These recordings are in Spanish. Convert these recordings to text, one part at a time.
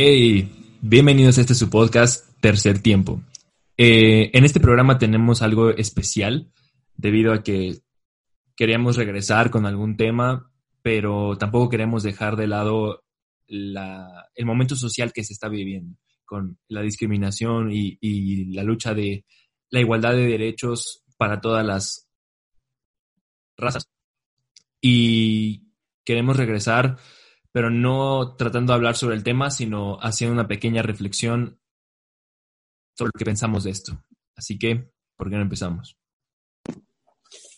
Hey, bienvenidos a este su podcast Tercer Tiempo. Eh, en este programa tenemos algo especial debido a que queríamos regresar con algún tema, pero tampoco queremos dejar de lado el momento social que se está viviendo con la discriminación y, y la lucha de la igualdad de derechos para todas las razas. Y queremos regresar pero no tratando de hablar sobre el tema, sino haciendo una pequeña reflexión sobre lo que pensamos de esto. Así que, ¿por qué no empezamos?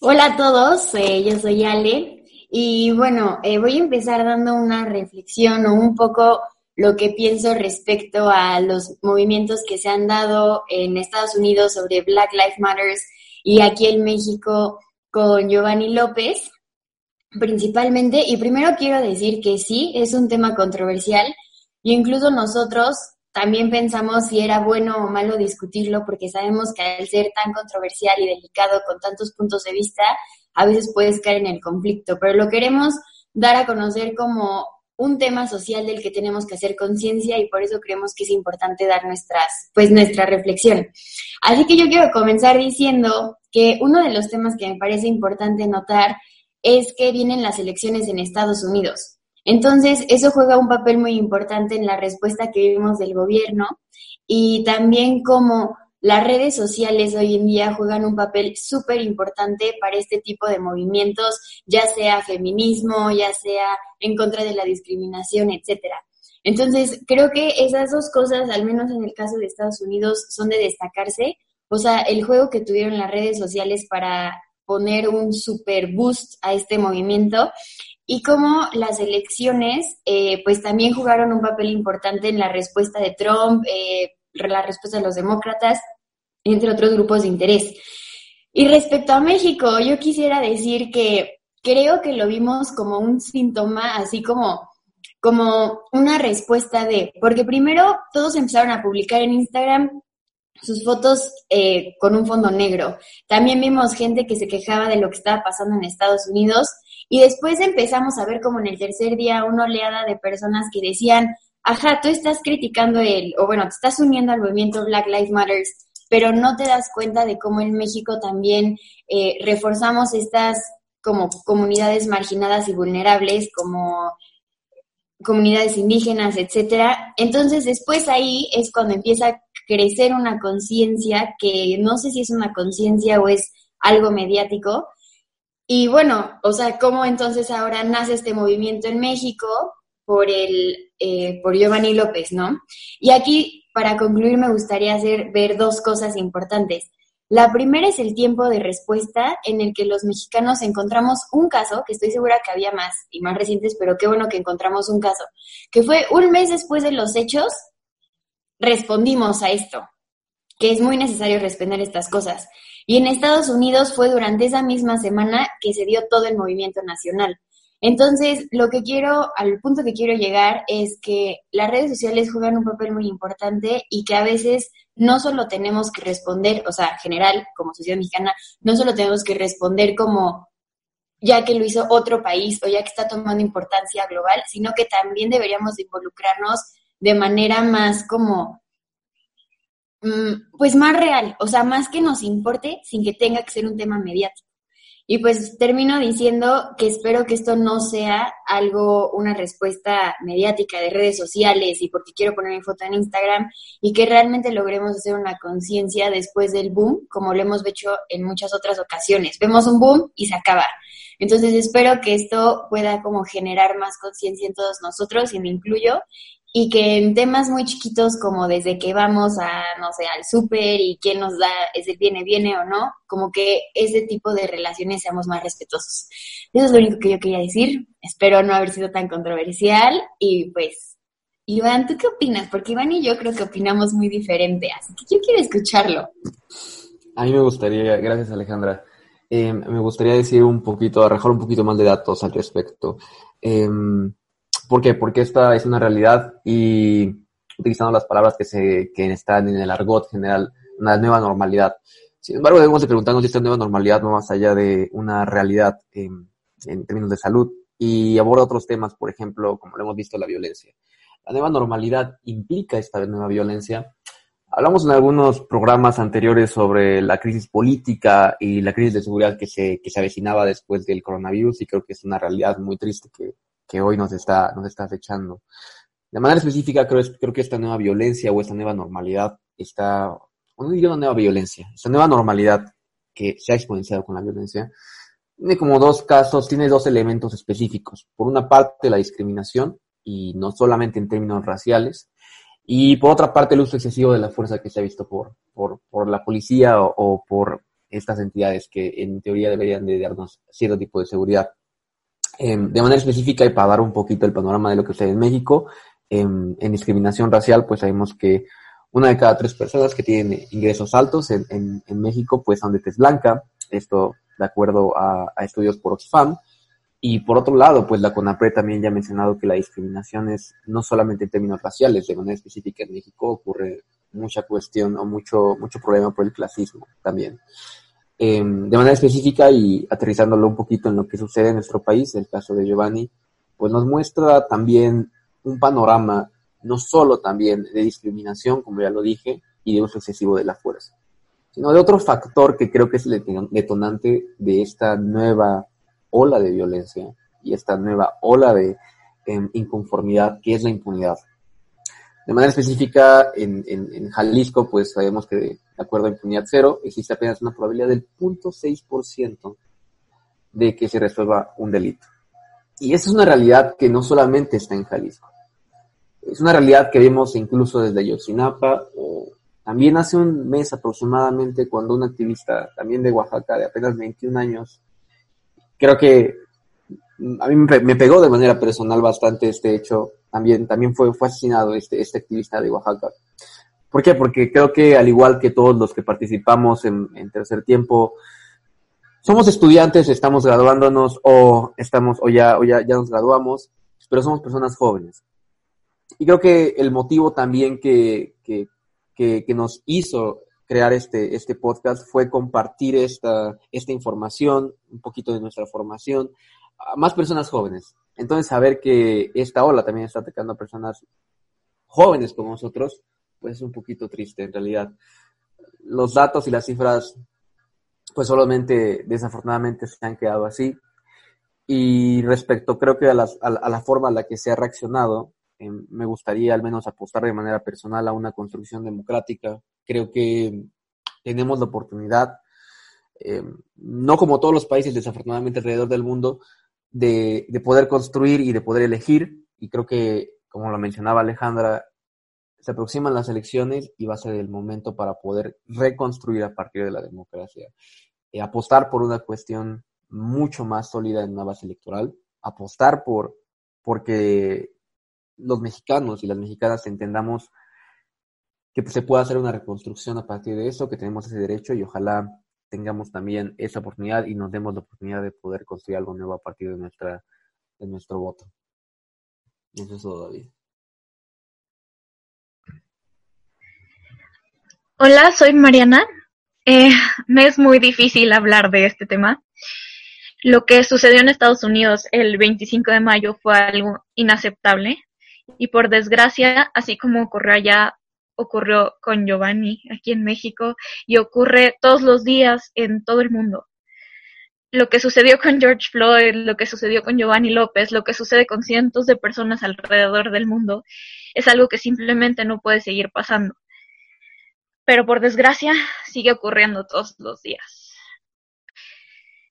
Hola a todos, eh, yo soy Ale y bueno, eh, voy a empezar dando una reflexión o un poco lo que pienso respecto a los movimientos que se han dado en Estados Unidos sobre Black Lives Matters y aquí en México con Giovanni López principalmente. Y primero quiero decir que sí, es un tema controversial y incluso nosotros también pensamos si era bueno o malo discutirlo porque sabemos que al ser tan controversial y delicado con tantos puntos de vista, a veces puedes caer en el conflicto, pero lo queremos dar a conocer como un tema social del que tenemos que hacer conciencia y por eso creemos que es importante dar nuestras, pues nuestra reflexión. Así que yo quiero comenzar diciendo que uno de los temas que me parece importante notar es que vienen las elecciones en Estados Unidos. Entonces, eso juega un papel muy importante en la respuesta que vimos del gobierno y también como las redes sociales hoy en día juegan un papel súper importante para este tipo de movimientos, ya sea feminismo, ya sea en contra de la discriminación, etcétera. Entonces, creo que esas dos cosas, al menos en el caso de Estados Unidos, son de destacarse. O sea, el juego que tuvieron las redes sociales para poner un super boost a este movimiento y cómo las elecciones eh, pues también jugaron un papel importante en la respuesta de Trump, eh, la respuesta de los demócratas, entre otros grupos de interés. Y respecto a México, yo quisiera decir que creo que lo vimos como un síntoma, así como, como una respuesta de, porque primero todos empezaron a publicar en Instagram sus fotos eh, con un fondo negro. También vimos gente que se quejaba de lo que estaba pasando en Estados Unidos y después empezamos a ver como en el tercer día una oleada de personas que decían, ajá, tú estás criticando el, o bueno, te estás uniendo al movimiento Black Lives Matter, pero no te das cuenta de cómo en México también eh, reforzamos estas como comunidades marginadas y vulnerables, como comunidades indígenas, etcétera. Entonces, después ahí es cuando empieza crecer una conciencia que no sé si es una conciencia o es algo mediático. Y bueno, o sea, ¿cómo entonces ahora nace este movimiento en México por, el, eh, por Giovanni López, ¿no? Y aquí, para concluir, me gustaría hacer, ver dos cosas importantes. La primera es el tiempo de respuesta en el que los mexicanos encontramos un caso, que estoy segura que había más y más recientes, pero qué bueno que encontramos un caso, que fue un mes después de los hechos, respondimos a esto, que es muy necesario responder estas cosas. Y en Estados Unidos fue durante esa misma semana que se dio todo el movimiento nacional. Entonces, lo que quiero, al punto que quiero llegar es que las redes sociales juegan un papel muy importante y que a veces no solo tenemos que responder, o sea, general, como sociedad mexicana, no solo tenemos que responder como ya que lo hizo otro país o ya que está tomando importancia global, sino que también deberíamos involucrarnos de manera más como, mm, pues más real, o sea, más que nos importe sin que tenga que ser un tema mediático. Y pues termino diciendo que espero que esto no sea algo, una respuesta mediática de redes sociales y porque quiero poner mi foto en Instagram y que realmente logremos hacer una conciencia después del boom, como lo hemos hecho en muchas otras ocasiones. Vemos un boom y se acaba. Entonces espero que esto pueda como generar más conciencia en todos nosotros y me incluyo y que en temas muy chiquitos como desde que vamos a, no sé, al súper y quién nos da ese viene, viene o no, como que ese tipo de relaciones seamos más respetuosos. Eso es lo único que yo quería decir. Espero no haber sido tan controversial y pues, Iván, ¿tú qué opinas? Porque Iván y yo creo que opinamos muy diferente, así que yo quiero escucharlo. A mí me gustaría, gracias Alejandra, eh, me gustaría decir un poquito, arrojar un poquito más de datos al respecto. Eh, ¿Por qué? Porque esta es una realidad y utilizando las palabras que, se, que están en el argot general, una nueva normalidad. Sin embargo, debemos de preguntarnos si esta nueva normalidad va más allá de una realidad en, en términos de salud y aborda otros temas, por ejemplo, como lo hemos visto, la violencia. La nueva normalidad implica esta nueva violencia. Hablamos en algunos programas anteriores sobre la crisis política y la crisis de seguridad que se, que se avecinaba después del coronavirus y creo que es una realidad muy triste que que hoy nos está, nos está acechando. De manera específica, creo, creo que esta nueva violencia o esta nueva normalidad está, no diría una nueva violencia, esta nueva normalidad que se ha exponenciado con la violencia, tiene como dos casos, tiene dos elementos específicos. Por una parte, la discriminación, y no solamente en términos raciales, y por otra parte, el uso excesivo de la fuerza que se ha visto por, por, por la policía o, o, por estas entidades que en teoría deberían de darnos cierto tipo de seguridad. Em, de manera específica y para dar un poquito el panorama de lo que sucede en México, em, en discriminación racial, pues sabemos que una de cada tres personas que tienen ingresos altos en, en, México, pues son de tez blanca, esto de acuerdo a, estudios por Oxfam. Y por otro lado, pues la CONAPRE también ya ha mencionado que la discriminación es no solamente en términos raciales, de manera específica en México ocurre mucha cuestión o mucho, mucho problema por el clasismo también. Em, de manera específica y aterrizándolo un poquito en lo que sucede en nuestro país, el caso de Giovanni, pues nos muestra también un panorama no solo también de discriminación, como ya lo dije, y de uso excesivo de la fuerza, sino de otro factor que creo que es el detonante de esta nueva ola de violencia y esta nueva ola de em, inconformidad, que es la impunidad. De manera específica, en, en, Jalisco, pues sabemos que de acuerdo a impunidad cero, existe apenas una probabilidad del 0.6% de que se resuelva un delito. Y esa es una realidad que no solamente está en Jalisco. Es una realidad que vemos incluso desde Yosinapa o también hace un mes aproximadamente cuando un activista también de Oaxaca de apenas 21 años, creo que a mí me pegó de manera personal bastante este hecho. También, también fue, fue asesinado este, este activista de Oaxaca. ¿Por qué? Porque creo que al igual que todos los que participamos en, en tercer tiempo, somos estudiantes, estamos graduándonos o estamos, o ya, o ya, ya nos graduamos, pero somos personas jóvenes. Y creo que el motivo también que, que, que, que nos hizo crear este, este podcast fue compartir esta, esta información, un poquito de nuestra formación, más personas jóvenes. Entonces, saber que esta ola también está atacando a personas jóvenes como nosotros, pues es un poquito triste en realidad. Los datos y las cifras, pues solamente, desafortunadamente, se han quedado así. Y respecto, creo que a, las, a, la forma en la que se ha reaccionado, eh, me gustaría al menos apostar de manera personal a una construcción democrática. Creo que tenemos la oportunidad, eh, no como todos los países desafortunadamente alrededor del mundo, de, de, poder construir y de poder elegir. Y creo que, como lo mencionaba Alejandra, se aproximan las elecciones y va a ser el momento para poder reconstruir a partir de la democracia. Eh, apostar por una cuestión mucho más sólida en una base electoral, apostar por porque los mexicanos y las mexicanas entendamos que se pueda hacer una reconstrucción a partir de eso, que tenemos ese derecho y ojalá tengamos también esa oportunidad y nos demos la oportunidad de poder construir algo nuevo a partir de, nuestra, de nuestro voto. Eso es todo, David. Hola, soy Mariana. Eh, me es muy difícil hablar de este tema. Lo que sucedió en Estados Unidos el 25 de mayo fue algo inaceptable y por desgracia, así como ocurrió allá, ocurrió con Giovanni aquí en México y ocurre todos los días en todo el mundo. Lo que sucedió con George Floyd, lo que sucedió con Giovanni López, lo que sucede con cientos de personas alrededor del mundo, es algo que simplemente no puede seguir pasando. Pero por desgracia sigue ocurriendo todos los días.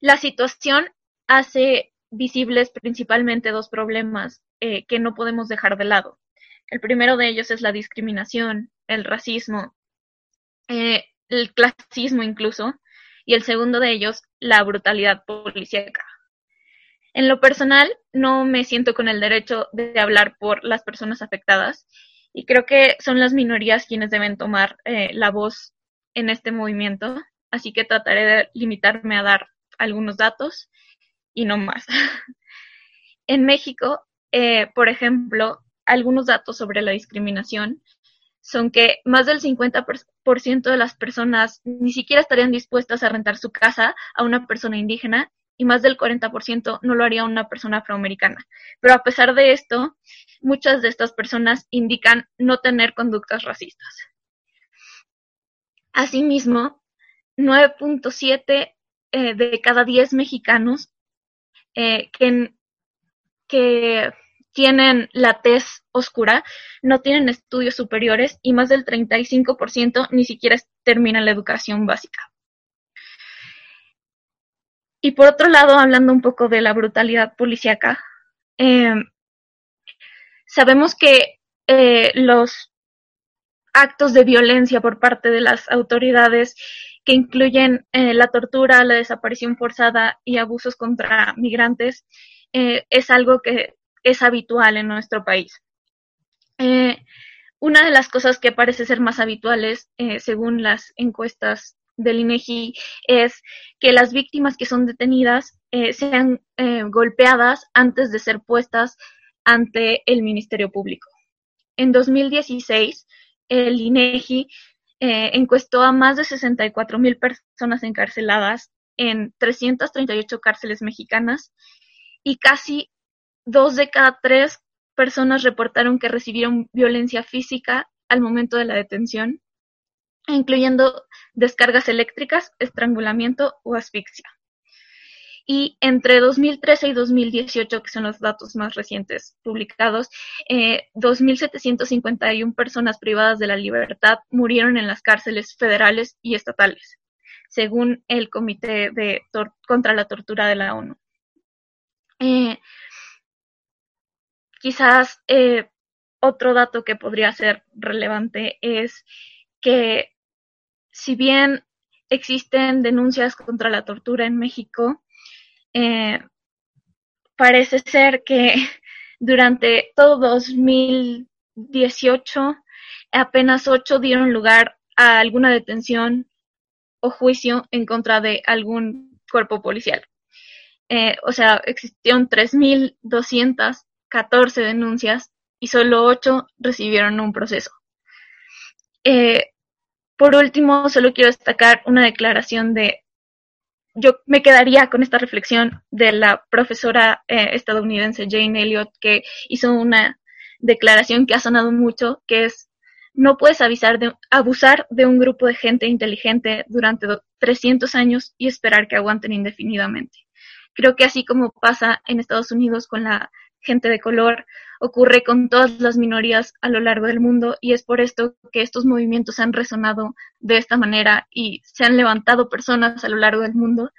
La situación hace visibles principalmente dos problemas eh, que no podemos dejar de lado El primero de ellos es la discriminación, el racismo, eh, el clasismo incluso, y el segundo de ellos, la brutalidad policíaca. En lo personal, no me siento con el derecho de hablar por las personas afectadas y creo que son las minorías quienes deben tomar eh, la voz en este movimiento, así que trataré de limitarme a dar algunos datos y no más. en México, eh, por ejemplo, algunos datos sobre la discriminación son que más del 50% de las personas ni siquiera estarían dispuestas a rentar su casa a una persona indígena y más del 40% no lo haría una persona afroamericana. Pero a pesar de esto, muchas de estas personas indican no tener conductas racistas. Asimismo, 9.7 eh, de cada 10 mexicanos eh, que, que tienen la tez oscura no tienen estudios superiores y más del 35% ni siquiera terminan la educación básica. Y por otro lado, hablando un poco de la brutalidad policíaca, eh, sabemos que eh, los actos de violencia por parte de las autoridades que incluyen eh, la tortura, la desaparición forzada y abusos contra migrantes es algo que es habitual en nuestro país. una de las cosas que parece ser más habituales, según las encuestas del INEGI es que las víctimas que son detenidas eh, sean eh, golpeadas antes de ser puestas ante el Ministerio Público. En 2016, el INEGI eh, encuestó a más de 64 mil personas encarceladas en 338 cárceles mexicanas y casi dos de cada tres personas reportaron que recibieron violencia física al momento de la detención incluyendo descargas eléctricas, estrangulamiento o asfixia. Y entre 2013 y 2018, que son los datos más recientes publicados, eh, 2.751 personas privadas de la libertad murieron en las cárceles federales y estatales, según el Comité contra la Tortura de la ONU. Eh, quizás eh, otro dato que podría ser relevante es que si bien existen denuncias contra la tortura en México, eh, parece ser que durante todo 2018 apenas ocho dieron lugar a alguna detención o juicio en contra de algún cuerpo policial. Eh, o sea, existieron 3.214 denuncias y solo ocho recibieron un proceso. Eh, por último, solo quiero destacar una declaración de, yo me quedaría con esta reflexión de la profesora eh, estadounidense Jane Elliott, que hizo una declaración que ha sonado mucho, que es, no puedes avisar de, abusar de un grupo de gente inteligente durante 300 años y esperar que aguanten indefinidamente. Creo que así como pasa en Estados Unidos con la gente de color ocurre con todas las minorías a lo largo del mundo y es por esto que estos movimientos han resonado de esta manera y se han levantado personas a lo largo del mundo.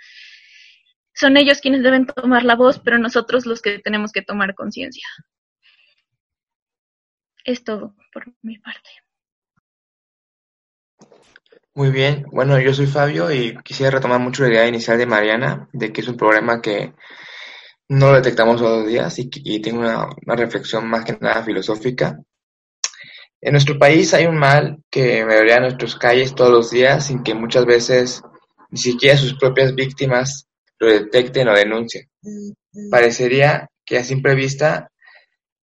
Son ellos quienes deben tomar la voz, pero nosotros los que tenemos que tomar conciencia. Es todo por mi parte. Muy bien, bueno, yo soy Fabio y quisiera retomar mucho la idea inicial de Mariana, de que es un problema que no lo detectamos todos los días y, tengo una, reflexión más que nada filosófica. En nuestro país hay un mal que me en nuestras calles todos los días sin que muchas veces ni siquiera sus propias víctimas lo detecten o denuncien. Parecería que a simple vista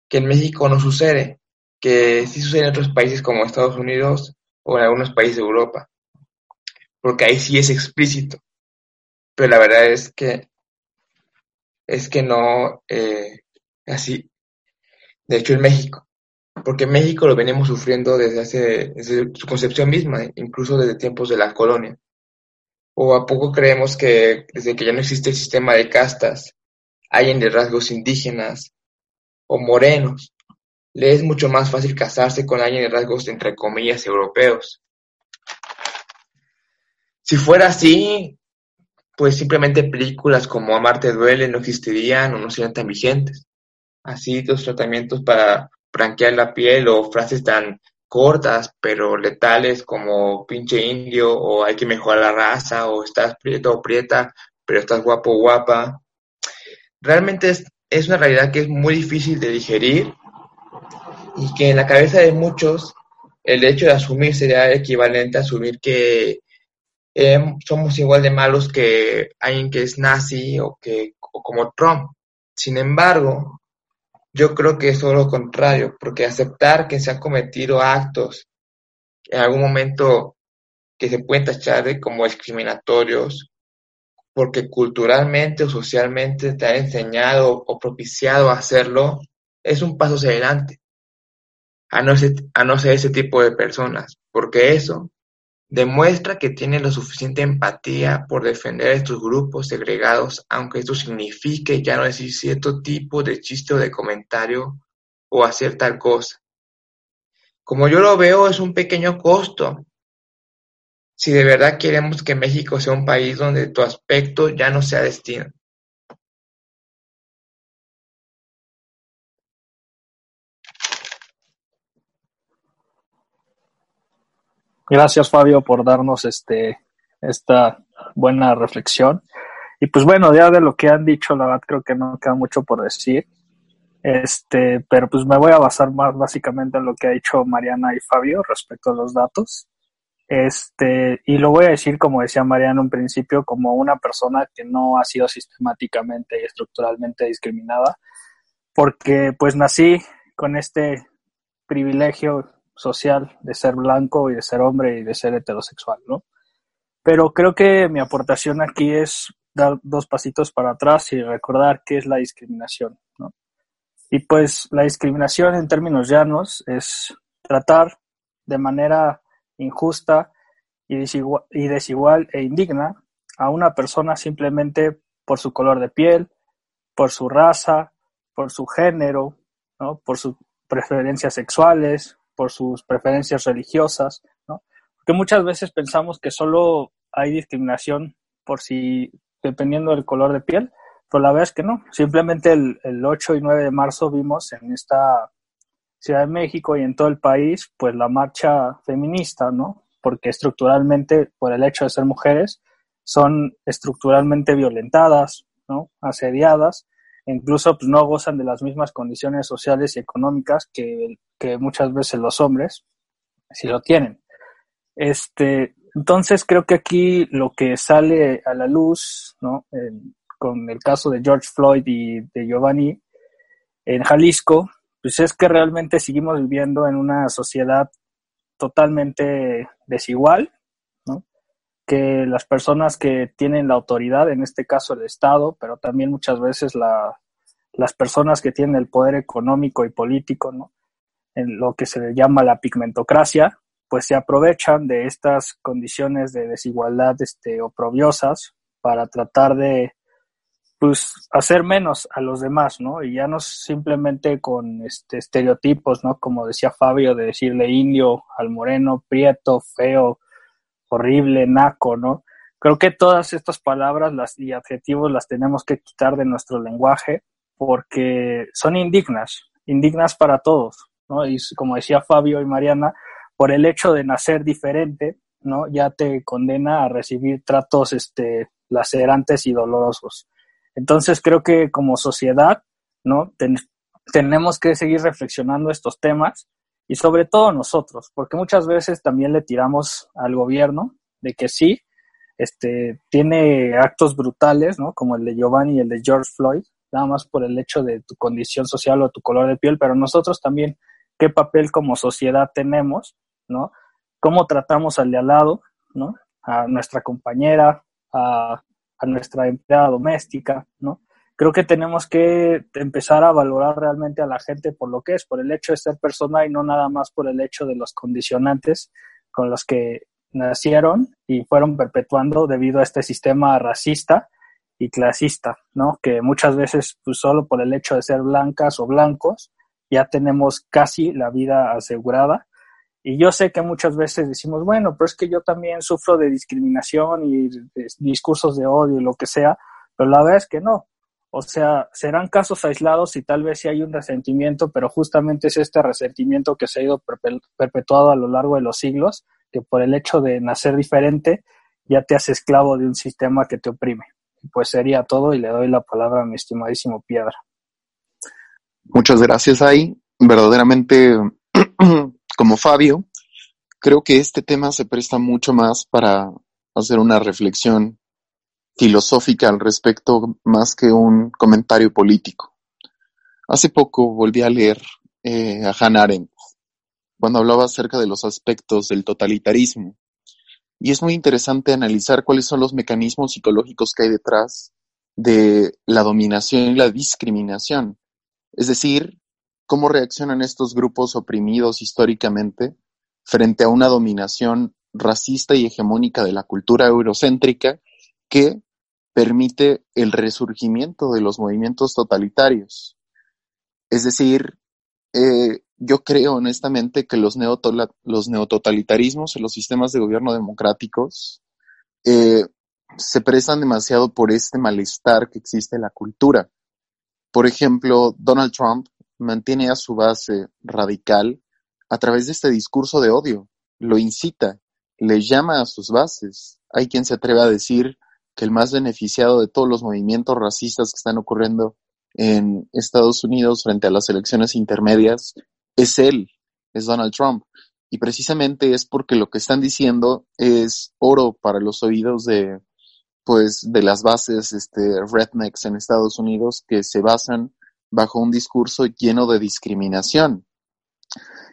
que en México no sucede, que sí sucede en otros países como Estados Unidos o en algunos países de Europa, porque ahí sí es explícito. Pero la verdad es que es que no eh, así. De hecho, en México, porque México lo venimos sufriendo desde hace desde su concepción misma, incluso desde tiempos de la colonia. ¿O a poco creemos que desde que ya no existe el sistema de castas, hay de rasgos indígenas o morenos, le es mucho más fácil casarse con alguien de rasgos entre comillas europeos? Si fuera así, pues simplemente películas como Amarte duele no existirían o no serían tan vigentes. Así los tratamientos para branquear la piel o frases tan cortas pero letales como pinche indio o hay que mejorar la raza o estás prieto o prieta pero estás guapo o guapa. Realmente es, es una realidad que es muy difícil de digerir y que en la cabeza de muchos el hecho de asumir sería equivalente a asumir que eh, somos igual de malos que alguien que es nazi o que o como Trump. Sin embargo, yo creo que es todo lo contrario, porque aceptar que se han cometido actos en algún momento que se pueden tachar de como discriminatorios, porque culturalmente o socialmente te han enseñado o propiciado a hacerlo, es un paso hacia adelante. A no, ser, a no ser ese tipo de personas, porque eso Demuestra que tiene la suficiente empatía por defender estos grupos segregados, aunque esto signifique ya no decir cierto tipo de chiste o de comentario o hacer tal cosa. Como yo lo veo, es un pequeño costo. Si de verdad queremos que México sea un país donde tu aspecto ya no sea destino. Gracias, Fabio, por darnos este, esta buena reflexión. Y pues bueno, ya de lo que han dicho, la verdad creo que no queda mucho por decir. Este, pero pues me voy a basar más básicamente en lo que ha dicho Mariana y Fabio respecto a los datos. Este, y lo voy a decir, como decía Mariana en un principio, como una persona que no ha sido sistemáticamente y estructuralmente discriminada, porque pues nací con este privilegio social de ser blanco y de ser hombre y de ser heterosexual, ¿no? Pero creo que mi aportación aquí es dar dos pasitos para atrás y recordar qué es la discriminación, ¿no? Y pues la discriminación en términos llanos es tratar de manera injusta y desigual, y desigual e indigna a una persona simplemente por su color de piel, por su raza, por su género, ¿no? por sus preferencias sexuales, por sus preferencias religiosas, ¿no? Porque muchas veces pensamos que solo hay discriminación por si, dependiendo del color de piel, pero la verdad es que no. Simplemente el, el 8 y 9 de marzo vimos en esta Ciudad de México y en todo el país, pues la marcha feminista, ¿no? Porque estructuralmente, por el hecho de ser mujeres, son estructuralmente violentadas, ¿no? Asediadas incluso pues, no gozan de las mismas condiciones sociales y económicas que, que muchas veces los hombres si lo tienen. Este, entonces creo que aquí lo que sale a la luz, ¿no? con el caso de George Floyd y de Giovanni en Jalisco, pues es que realmente seguimos viviendo en una sociedad totalmente desigual, que las personas que tienen la autoridad, en este caso el Estado, pero también muchas veces la, las personas que tienen el poder económico y político, ¿no? en lo que se llama la pigmentocracia, pues se aprovechan de estas condiciones de desigualdad este, oprobiosas para tratar de pues hacer menos a los demás, ¿no? Y ya no simplemente con este estereotipos, ¿no? Como decía Fabio, de decirle indio al moreno, prieto, feo, horrible, naco, ¿no? Creo que todas estas palabras las, y adjetivos las tenemos que quitar de nuestro lenguaje porque son indignas, indignas para todos, ¿no? Y como decía Fabio y Mariana, por el hecho de nacer diferente, ¿no? Ya te condena a recibir tratos este, lacerantes y dolorosos. Entonces creo que como sociedad, ¿no? tenemos que seguir reflexionando estos temas y sobre todo nosotros, porque muchas veces también le tiramos al gobierno de que sí, este, tiene actos brutales, ¿no? Como el de Giovanni y el de George Floyd, nada más por el hecho de tu condición social o tu color de piel, pero nosotros también, ¿qué papel como sociedad tenemos, ¿no? ¿Cómo tratamos al de al lado, ¿no? A nuestra compañera, a, a nuestra empleada doméstica, ¿no? Creo que tenemos que empezar a valorar realmente a la gente por lo que es, por el hecho de ser persona y no nada más por el hecho de los condicionantes con los que nacieron y fueron perpetuando debido a este sistema racista y clasista, ¿no? Que muchas veces, pues solo por el hecho de ser blancas o blancos, ya tenemos casi la vida asegurada. Y yo sé que muchas veces decimos, bueno, pero es que yo también sufro de discriminación y de discursos de odio y lo que sea, pero la verdad es que no. O sea, serán casos aislados y tal vez sí hay un resentimiento, pero justamente es este resentimiento que se ha ido perpetuado a lo largo de los siglos, que por el hecho de nacer diferente ya te hace esclavo de un sistema que te oprime. Pues sería todo y le doy la palabra a mi estimadísimo Piedra. Muchas gracias, ahí. Verdaderamente, como Fabio, creo que este tema se presta mucho más para hacer una reflexión filosófica al respecto más que un comentario político. Hace poco volví a leer eh, a Hannah Arendt cuando hablaba acerca de los aspectos del totalitarismo. Y es muy interesante analizar cuáles son los mecanismos psicológicos que hay detrás de la dominación y la discriminación. Es decir, cómo reaccionan estos grupos oprimidos históricamente frente a una dominación racista y hegemónica de la cultura eurocéntrica que permite el resurgimiento de los movimientos totalitarios. Es decir, eh, yo creo honestamente que los, los neototalitarismos en los sistemas de gobierno democráticos eh, se prestan demasiado por este malestar que existe en la cultura. Por ejemplo, Donald Trump mantiene a su base radical a través de este discurso de odio, lo incita, le llama a sus bases. Hay quien se atreve a decir el más beneficiado de todos los movimientos racistas que están ocurriendo en Estados Unidos frente a las elecciones intermedias es él, es Donald Trump. Y precisamente es porque lo que están diciendo es oro para los oídos de, pues, de las bases, este, rednecks en Estados Unidos que se basan bajo un discurso lleno de discriminación.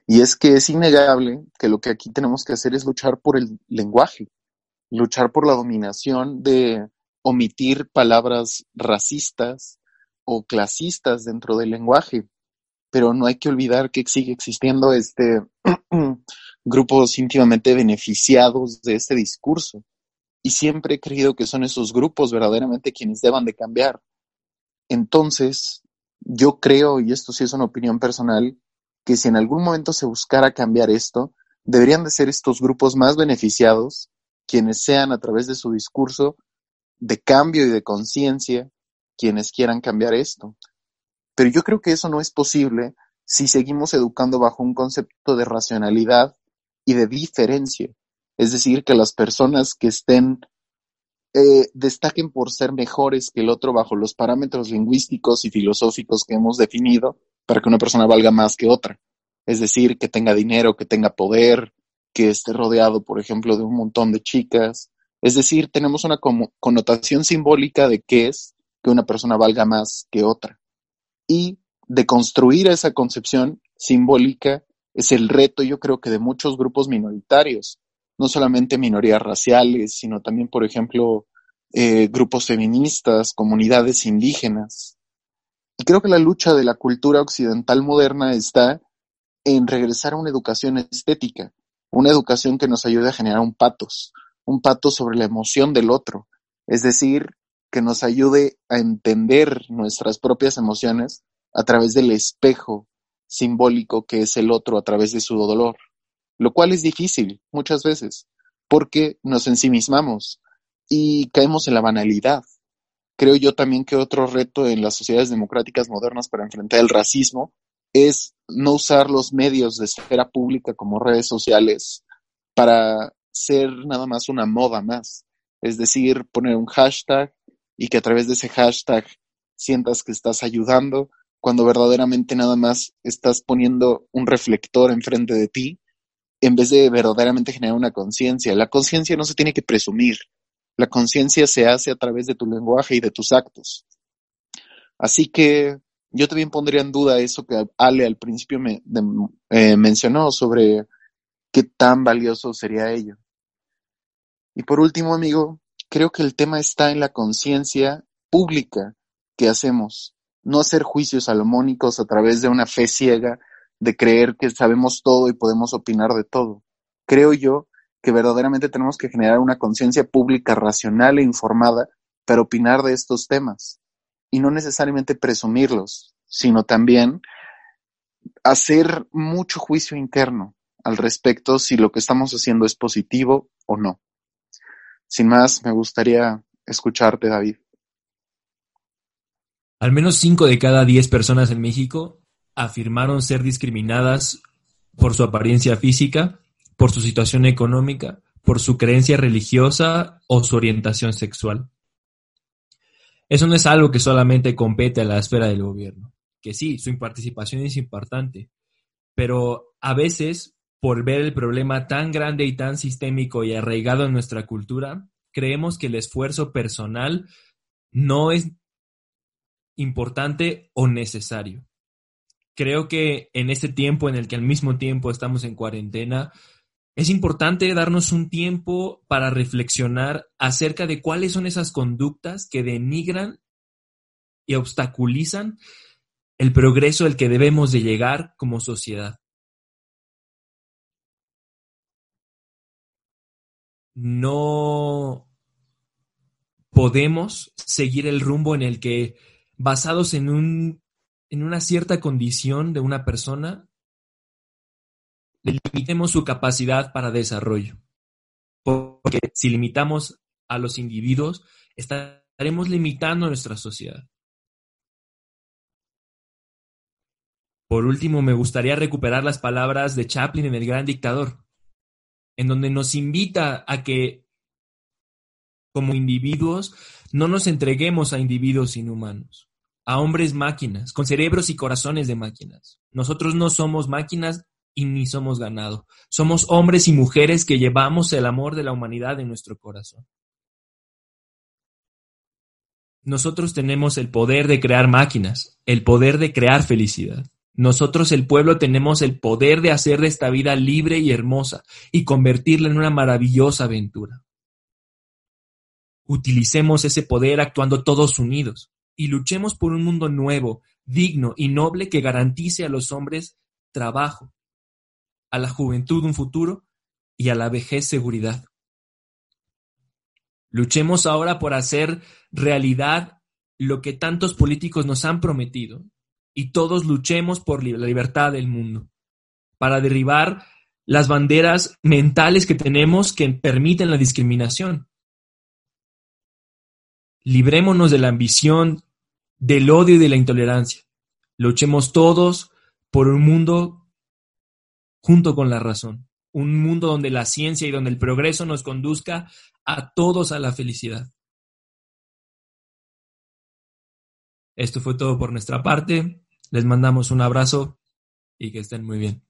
Y es que es innegable que lo que aquí tenemos que hacer es luchar por el lenguaje luchar por la dominación de omitir palabras racistas o clasistas dentro del lenguaje. Pero no hay que olvidar que sigue existiendo este grupos íntimamente beneficiados de este discurso. Y siempre he creído que son esos grupos verdaderamente quienes deban de cambiar. Entonces, yo creo, y esto sí es una opinión personal, que si en algún momento se buscara cambiar esto, deberían de ser estos grupos más beneficiados quienes sean a través de su discurso de cambio y de conciencia quienes quieran cambiar esto. Pero yo creo que eso no es posible si seguimos educando bajo un concepto de racionalidad y de diferencia. Es decir, que las personas que estén eh, destaquen por ser mejores que el otro bajo los parámetros lingüísticos y filosóficos que hemos definido para que una persona valga más que otra. Es decir, que tenga dinero, que tenga poder, que esté rodeado, por ejemplo, de un montón de chicas. Es decir, tenemos una connotación simbólica de qué es que una persona valga más que otra. Y de construir esa concepción simbólica es el reto, yo creo que de muchos grupos minoritarios, no solamente minorías raciales, sino también, por ejemplo, eh, grupos feministas, comunidades indígenas. Y creo que la lucha de la cultura occidental moderna está en regresar a una educación estética, una educación que nos ayude a generar un patos, un patos sobre la emoción del otro, es decir, que nos ayude a entender nuestras propias emociones a través del espejo simbólico que es el otro a través de su dolor, lo cual es difícil muchas veces, porque nos ensimismamos y caemos en la banalidad. Creo yo también que otro reto en las sociedades democráticas modernas para enfrentar el racismo es no usar los medios de esfera pública como redes sociales para ser nada más una moda más. Es decir, poner un hashtag y que a través de ese hashtag sientas que estás ayudando cuando verdaderamente nada más estás poniendo un reflector enfrente de ti en vez de verdaderamente generar una conciencia. La conciencia no se tiene que presumir. La conciencia se hace a través de tu lenguaje y de tus actos. Así que yo también pondría en duda eso que Ale al principio me eh, mencionó sobre qué tan valioso sería ello. Y por último, amigo, creo que el tema está en la conciencia pública que hacemos, no hacer juicios salomónicos a través de una fe ciega de creer que sabemos todo y podemos opinar de todo. Creo yo que verdaderamente tenemos que generar una conciencia pública racional e informada para opinar de estos temas y no necesariamente presumirlos, sino también hacer mucho juicio interno al respecto si lo que estamos haciendo es positivo o no. Sin más, me gustaría escucharte, David. Al menos 5 de cada 10 personas en México afirmaron ser discriminadas por su apariencia física, por su situación económica, por su creencia religiosa o su orientación sexual. Eso no es algo que solamente compete a la esfera del gobierno, que sí, su participación es importante, pero a veces, por ver el problema tan grande y tan sistémico y arraigado en nuestra cultura, creemos que el esfuerzo personal no es importante o necesario. Creo que en este tiempo en el que al mismo tiempo estamos en cuarentena, es importante darnos un tiempo para reflexionar acerca de cuáles son esas conductas que denigran y obstaculizan el progreso al que debemos de llegar como sociedad. No podemos seguir el rumbo en el que, basados en, un, en una cierta condición de una persona, limitemos su capacidad para desarrollo. Porque si limitamos a los individuos, estaremos limitando nuestra sociedad. Por último, me gustaría recuperar las palabras de Chaplin en El Gran Dictador, en donde nos invita a que como individuos no nos entreguemos a individuos inhumanos, a hombres máquinas, con cerebros y corazones de máquinas. Nosotros no somos máquinas y ni somos ganado. Somos hombres y mujeres que llevamos el amor de la humanidad en nuestro corazón. Nosotros tenemos el poder de crear máquinas, el poder de crear felicidad. Nosotros, el pueblo, tenemos el poder de hacer de esta vida libre y hermosa y convertirla en una maravillosa aventura. Utilicemos ese poder actuando todos unidos y luchemos por un mundo nuevo, digno y noble que garantice a los hombres trabajo, a la juventud un futuro y a la vejez seguridad. Luchemos ahora por hacer realidad lo que tantos políticos nos han prometido y todos luchemos por la libertad del mundo, para derribar las banderas mentales que tenemos que permiten la discriminación. Librémonos de la ambición, del odio y de la intolerancia. Luchemos todos por un mundo junto con la razón. Un mundo donde la ciencia y donde el progreso nos conduzca a todos a la felicidad. Esto fue todo por nuestra parte. Les mandamos un abrazo y que estén muy bien.